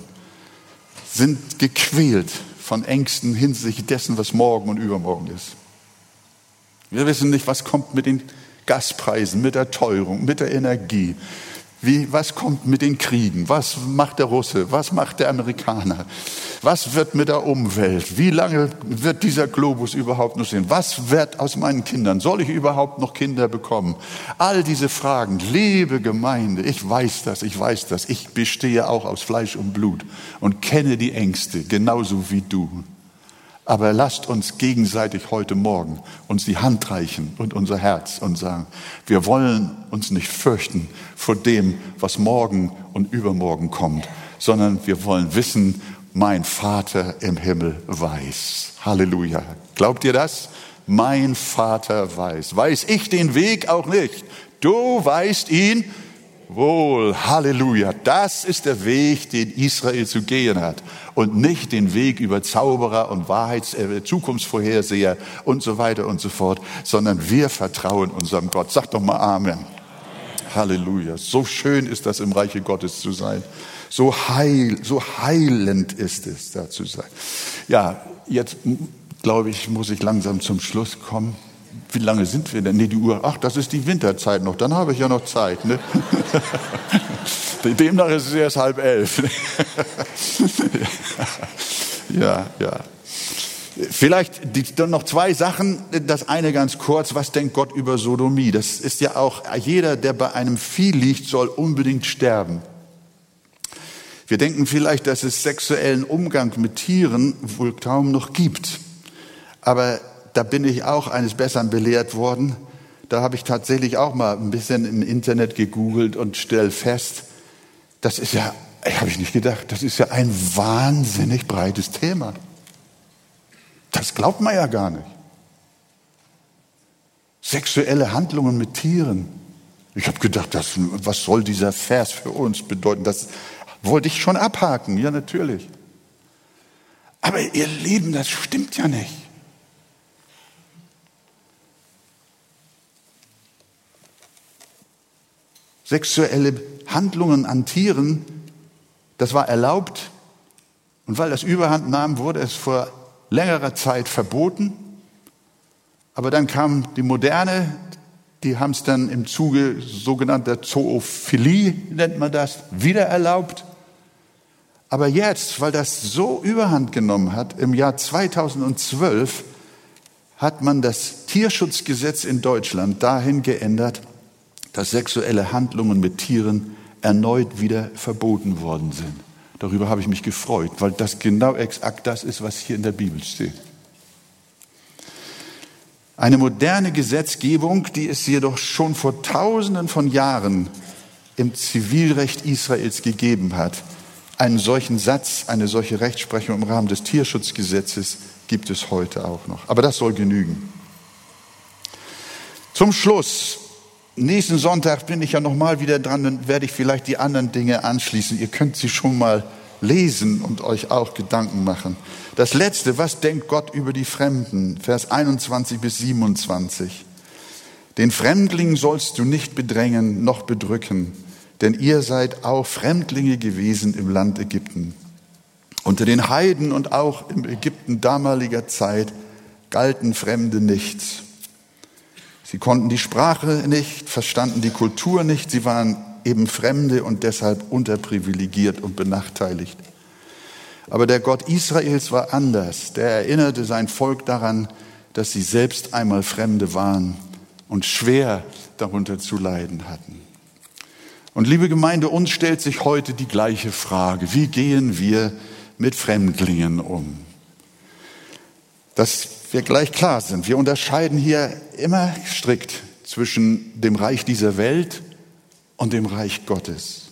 sind gequält von Ängsten hinsichtlich dessen, was morgen und übermorgen ist. Wir wissen nicht, was kommt mit den Gaspreisen, mit der Teuerung, mit der Energie. Wie, was kommt mit den Kriegen? Was macht der Russe? Was macht der Amerikaner? Was wird mit der Umwelt? Wie lange wird dieser Globus überhaupt noch sehen? Was wird aus meinen Kindern? Soll ich überhaupt noch Kinder bekommen? All diese Fragen, liebe Gemeinde, ich weiß das, ich weiß das. Ich bestehe auch aus Fleisch und Blut und kenne die Ängste genauso wie du. Aber lasst uns gegenseitig heute Morgen uns die Hand reichen und unser Herz und sagen, wir wollen uns nicht fürchten vor dem, was morgen und übermorgen kommt, sondern wir wollen wissen, mein Vater im Himmel weiß. Halleluja. Glaubt ihr das? Mein Vater weiß. Weiß ich den Weg auch nicht? Du weißt ihn Wohl, Halleluja. Das ist der Weg, den Israel zu gehen hat. Und nicht den Weg über Zauberer und Wahrheits-, äh, Zukunftsvorherseher und so weiter und so fort, sondern wir vertrauen unserem Gott. Sag doch mal Amen. Halleluja. So schön ist das im Reiche Gottes zu sein. So heil, so heilend ist es da zu sein. Ja, jetzt glaube ich, muss ich langsam zum Schluss kommen wie lange sind wir denn? Nee, die Uhr, ach, das ist die Winterzeit noch, dann habe ich ja noch Zeit. Ne? Demnach ist es erst halb elf. ja, ja. Vielleicht die, dann noch zwei Sachen. Das eine ganz kurz. Was denkt Gott über Sodomie? Das ist ja auch, jeder, der bei einem Vieh liegt, soll unbedingt sterben. Wir denken vielleicht, dass es sexuellen Umgang mit Tieren wohl kaum noch gibt. Aber da bin ich auch eines Besseren belehrt worden. Da habe ich tatsächlich auch mal ein bisschen im Internet gegoogelt und stell fest, das ist ja, habe ich nicht gedacht, das ist ja ein wahnsinnig breites Thema. Das glaubt man ja gar nicht. Sexuelle Handlungen mit Tieren. Ich habe gedacht, das, was soll dieser Vers für uns bedeuten? Das wollte ich schon abhaken, ja natürlich. Aber ihr Lieben, das stimmt ja nicht. Sexuelle Handlungen an Tieren, das war erlaubt. Und weil das überhand nahm, wurde es vor längerer Zeit verboten. Aber dann kam die Moderne, die haben es dann im Zuge sogenannter Zoophilie, nennt man das, wieder erlaubt. Aber jetzt, weil das so überhand genommen hat, im Jahr 2012 hat man das Tierschutzgesetz in Deutschland dahin geändert, dass sexuelle Handlungen mit Tieren erneut wieder verboten worden sind. Darüber habe ich mich gefreut, weil das genau exakt das ist, was hier in der Bibel steht. Eine moderne Gesetzgebung, die es jedoch schon vor Tausenden von Jahren im Zivilrecht Israels gegeben hat. Einen solchen Satz, eine solche Rechtsprechung im Rahmen des Tierschutzgesetzes gibt es heute auch noch. Aber das soll genügen. Zum Schluss, nächsten Sonntag bin ich ja noch mal wieder dran, dann werde ich vielleicht die anderen Dinge anschließen. Ihr könnt sie schon mal lesen und euch auch Gedanken machen. Das letzte, was denkt Gott über die Fremden? Vers 21 bis 27. Den Fremdling sollst du nicht bedrängen noch bedrücken, denn ihr seid auch Fremdlinge gewesen im Land Ägypten. Unter den Heiden und auch im Ägypten damaliger Zeit galten Fremde nichts. Sie konnten die Sprache nicht, verstanden die Kultur nicht, sie waren eben Fremde und deshalb unterprivilegiert und benachteiligt. Aber der Gott Israels war anders. Der erinnerte sein Volk daran, dass sie selbst einmal Fremde waren und schwer darunter zu leiden hatten. Und liebe Gemeinde, uns stellt sich heute die gleiche Frage. Wie gehen wir mit Fremdlingen um? Dass wir gleich klar sind. Wir unterscheiden hier immer strikt zwischen dem Reich dieser Welt und dem Reich Gottes.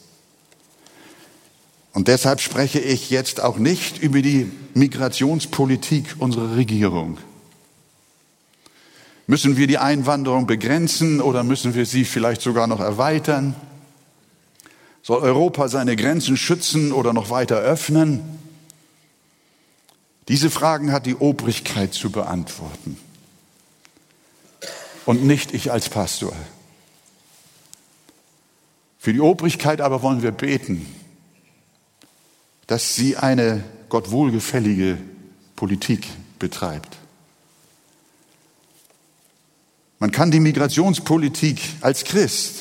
Und deshalb spreche ich jetzt auch nicht über die Migrationspolitik unserer Regierung. Müssen wir die Einwanderung begrenzen oder müssen wir sie vielleicht sogar noch erweitern? Soll Europa seine Grenzen schützen oder noch weiter öffnen? Diese Fragen hat die Obrigkeit zu beantworten und nicht ich als Pastor. Für die Obrigkeit aber wollen wir beten, dass sie eine Gott wohlgefällige Politik betreibt. Man kann die Migrationspolitik als Christ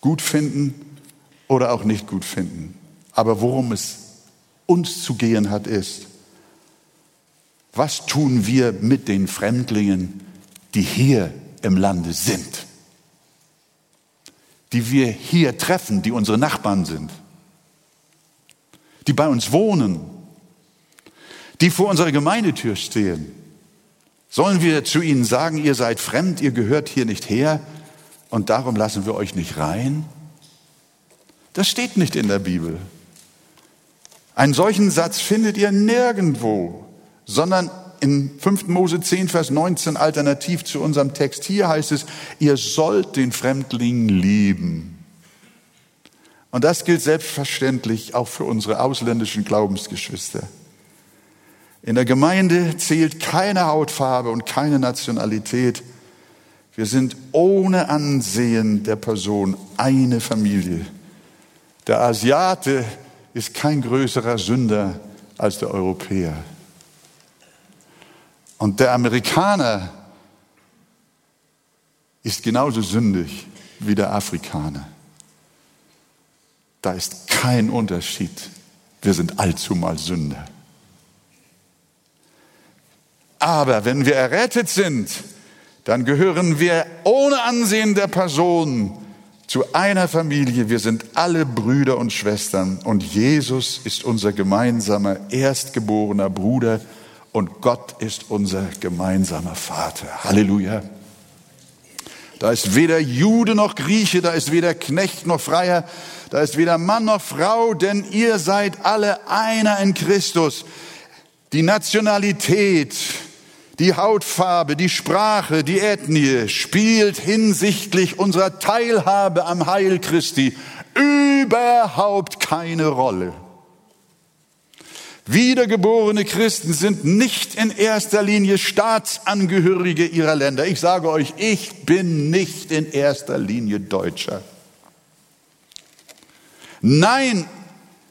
gut finden oder auch nicht gut finden. Aber worum es uns zu gehen hat, ist, was tun wir mit den Fremdlingen, die hier im Lande sind? die wir hier treffen, die unsere Nachbarn sind, die bei uns wohnen, die vor unserer Gemeindetür stehen. Sollen wir zu ihnen sagen, ihr seid fremd, ihr gehört hier nicht her und darum lassen wir euch nicht rein? Das steht nicht in der Bibel. Einen solchen Satz findet ihr nirgendwo, sondern in 5. Mose 10, Vers 19 alternativ zu unserem Text hier heißt es, ihr sollt den Fremdling lieben. Und das gilt selbstverständlich auch für unsere ausländischen Glaubensgeschwister. In der Gemeinde zählt keine Hautfarbe und keine Nationalität. Wir sind ohne Ansehen der Person eine Familie. Der Asiate ist kein größerer Sünder als der Europäer. Und der Amerikaner ist genauso sündig wie der Afrikaner. Da ist kein Unterschied. Wir sind allzu mal Sünder. Aber wenn wir errettet sind, dann gehören wir ohne Ansehen der Person zu einer Familie. Wir sind alle Brüder und Schwestern und Jesus ist unser gemeinsamer erstgeborener Bruder und Gott ist unser gemeinsamer Vater. Halleluja. Da ist weder Jude noch Grieche, da ist weder Knecht noch Freier, da ist weder Mann noch Frau, denn ihr seid alle einer in Christus. Die Nationalität, die Hautfarbe, die Sprache, die Ethnie spielt hinsichtlich unserer Teilhabe am Heil Christi überhaupt keine Rolle. Wiedergeborene Christen sind nicht in erster Linie Staatsangehörige ihrer Länder. Ich sage euch, ich bin nicht in erster Linie Deutscher. Nein,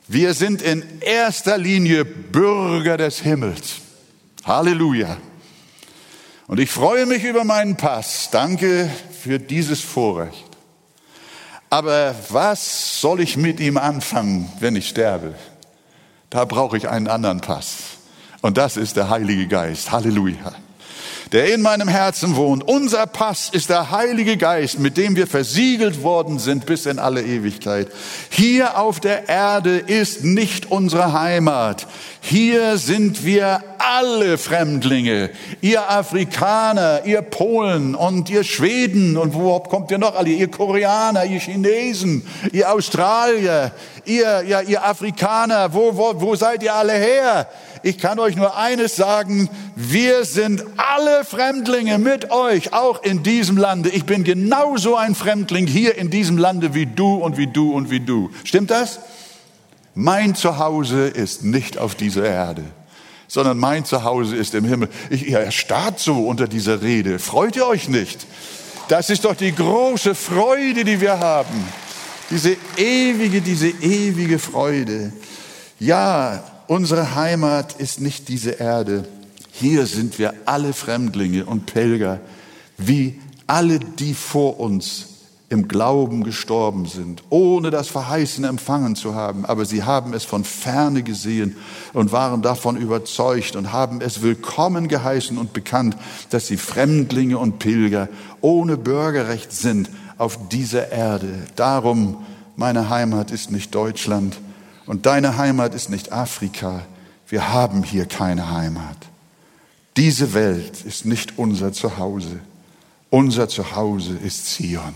wir sind in erster Linie Bürger des Himmels. Halleluja. Und ich freue mich über meinen Pass. Danke für dieses Vorrecht. Aber was soll ich mit ihm anfangen, wenn ich sterbe? Da brauche ich einen anderen Pass. Und das ist der Heilige Geist. Halleluja der in meinem Herzen wohnt. Unser Pass ist der Heilige Geist, mit dem wir versiegelt worden sind bis in alle Ewigkeit. Hier auf der Erde ist nicht unsere Heimat. Hier sind wir alle Fremdlinge. Ihr Afrikaner, ihr Polen und ihr Schweden und wo kommt ihr noch alle? Ihr Koreaner, ihr Chinesen, ihr Australier, ihr, ja, ihr Afrikaner, wo, wo, wo seid ihr alle her? Ich kann euch nur eines sagen, wir sind alle Fremdlinge mit euch, auch in diesem Lande. Ich bin genauso ein Fremdling hier in diesem Lande wie du und wie du und wie du. Stimmt das? Mein Zuhause ist nicht auf dieser Erde, sondern mein Zuhause ist im Himmel. Ich, ihr erstarrt so unter dieser Rede. Freut ihr euch nicht? Das ist doch die große Freude, die wir haben. Diese ewige, diese ewige Freude. Ja, Unsere Heimat ist nicht diese Erde. Hier sind wir alle Fremdlinge und Pilger, wie alle, die vor uns im Glauben gestorben sind, ohne das Verheißen empfangen zu haben. Aber sie haben es von ferne gesehen und waren davon überzeugt und haben es willkommen geheißen und bekannt, dass sie Fremdlinge und Pilger ohne Bürgerrecht sind auf dieser Erde. Darum, meine Heimat ist nicht Deutschland, und deine Heimat ist nicht Afrika. Wir haben hier keine Heimat. Diese Welt ist nicht unser Zuhause. Unser Zuhause ist Zion,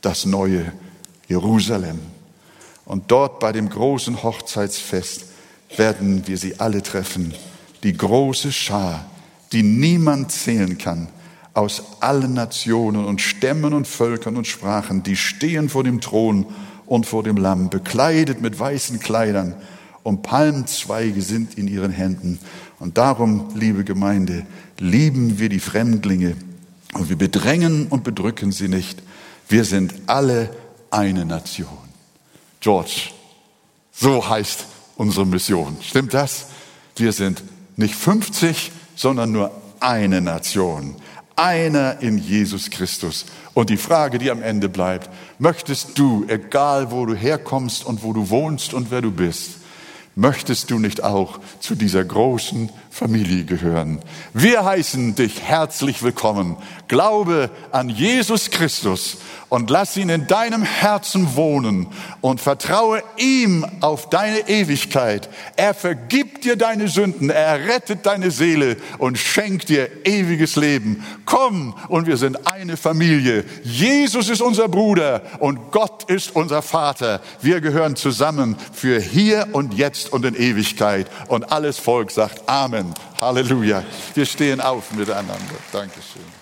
das neue Jerusalem. Und dort bei dem großen Hochzeitsfest werden wir sie alle treffen. Die große Schar, die niemand zählen kann, aus allen Nationen und Stämmen und Völkern und Sprachen, die stehen vor dem Thron und vor dem Lamm, bekleidet mit weißen Kleidern und Palmzweige sind in ihren Händen. Und darum, liebe Gemeinde, lieben wir die Fremdlinge und wir bedrängen und bedrücken sie nicht. Wir sind alle eine Nation. George, so heißt unsere Mission. Stimmt das? Wir sind nicht 50, sondern nur eine Nation. Einer in Jesus Christus. Und die Frage, die am Ende bleibt, möchtest du, egal wo du herkommst und wo du wohnst und wer du bist, möchtest du nicht auch zu dieser großen Familie gehören? Wir heißen dich herzlich willkommen. Glaube an Jesus Christus und lass ihn in deinem Herzen wohnen und vertraue ihm auf deine Ewigkeit. Er vergibt dir deine Sünden, er rettet deine Seele und schenkt dir ewiges Leben. Komm und wir sind eine Familie. Jesus ist unser Bruder und Gott ist unser Vater. Wir gehören zusammen für hier und jetzt und in Ewigkeit. Und alles Volk sagt Amen. Halleluja. Wir stehen auf miteinander. Dankeschön.